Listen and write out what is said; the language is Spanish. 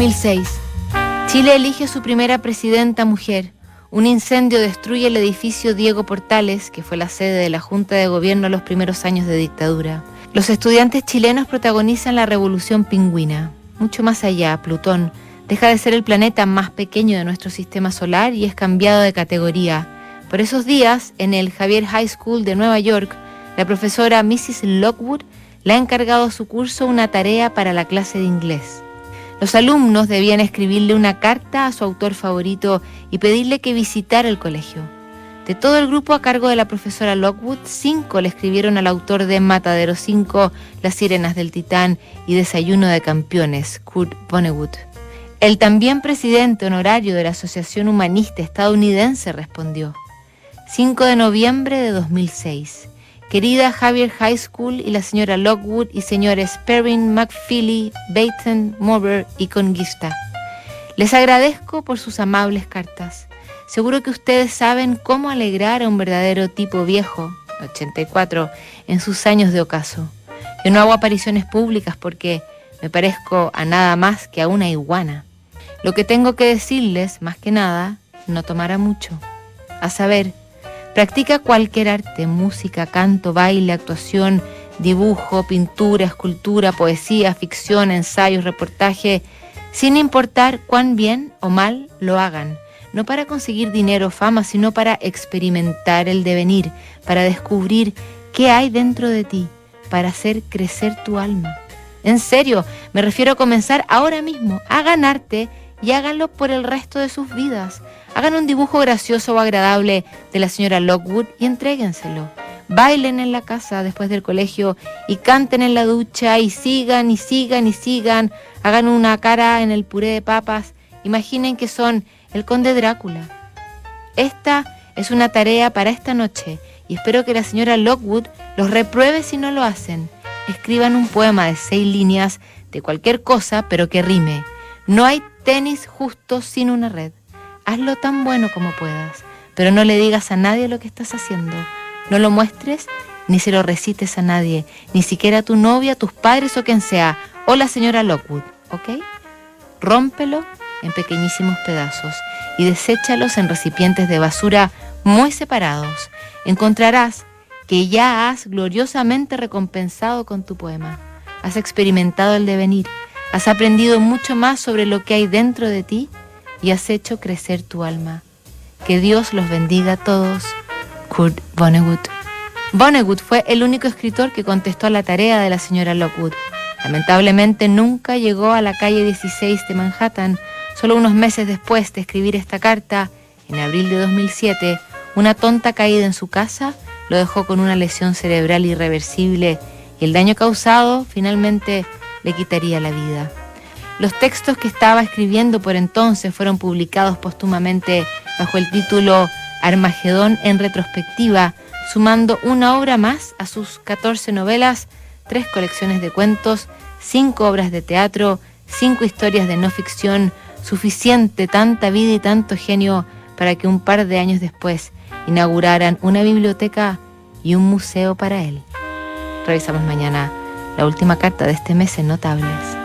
2006. Chile elige su primera presidenta mujer. Un incendio destruye el edificio Diego Portales, que fue la sede de la Junta de Gobierno en los primeros años de dictadura. Los estudiantes chilenos protagonizan la revolución pingüina. Mucho más allá, Plutón deja de ser el planeta más pequeño de nuestro sistema solar y es cambiado de categoría. Por esos días, en el Javier High School de Nueva York, la profesora Mrs. Lockwood le ha encargado a su curso una tarea para la clase de inglés. Los alumnos debían escribirle una carta a su autor favorito y pedirle que visitara el colegio. De todo el grupo a cargo de la profesora Lockwood, cinco le escribieron al autor de Matadero 5, Las Sirenas del Titán y Desayuno de Campeones, Kurt Vonnegut. El también presidente honorario de la Asociación Humanista Estadounidense respondió. 5 de noviembre de 2006. Querida Javier High School y la señora Lockwood y señores Perrin, McFeely, Baton, Mover y Conguista. Les agradezco por sus amables cartas. Seguro que ustedes saben cómo alegrar a un verdadero tipo viejo, 84, en sus años de ocaso. Yo no hago apariciones públicas porque me parezco a nada más que a una iguana. Lo que tengo que decirles, más que nada, no tomará mucho. A saber, Practica cualquier arte, música, canto, baile, actuación, dibujo, pintura, escultura, poesía, ficción, ensayos, reportaje, sin importar cuán bien o mal lo hagan, no para conseguir dinero o fama, sino para experimentar el devenir, para descubrir qué hay dentro de ti, para hacer crecer tu alma. En serio, me refiero a comenzar ahora mismo a ganarte y háganlo por el resto de sus vidas. Hagan un dibujo gracioso o agradable de la señora Lockwood y entréguenselo. Bailen en la casa después del colegio y canten en la ducha y sigan y sigan y sigan. Hagan una cara en el puré de papas. Imaginen que son el conde Drácula. Esta es una tarea para esta noche y espero que la señora Lockwood los repruebe si no lo hacen. Escriban un poema de seis líneas de cualquier cosa, pero que rime. No hay tenis justo sin una red. Hazlo tan bueno como puedas, pero no le digas a nadie lo que estás haciendo. No lo muestres ni se lo recites a nadie, ni siquiera a tu novia, tus padres o quien sea, o la señora Lockwood, ¿ok? Rómpelo en pequeñísimos pedazos y deséchalos en recipientes de basura muy separados. Encontrarás que ya has gloriosamente recompensado con tu poema. Has experimentado el devenir Has aprendido mucho más sobre lo que hay dentro de ti y has hecho crecer tu alma. Que Dios los bendiga a todos. Kurt Vonnegut. Vonnegut fue el único escritor que contestó a la tarea de la señora Lockwood. Lamentablemente nunca llegó a la calle 16 de Manhattan. Solo unos meses después de escribir esta carta, en abril de 2007, una tonta caída en su casa lo dejó con una lesión cerebral irreversible y el daño causado finalmente le quitaría la vida. Los textos que estaba escribiendo por entonces fueron publicados póstumamente bajo el título Armagedón en retrospectiva, sumando una obra más a sus 14 novelas, tres colecciones de cuentos, cinco obras de teatro, cinco historias de no ficción, suficiente tanta vida y tanto genio para que un par de años después inauguraran una biblioteca y un museo para él. Revisamos mañana la última carta de este mes en Notables.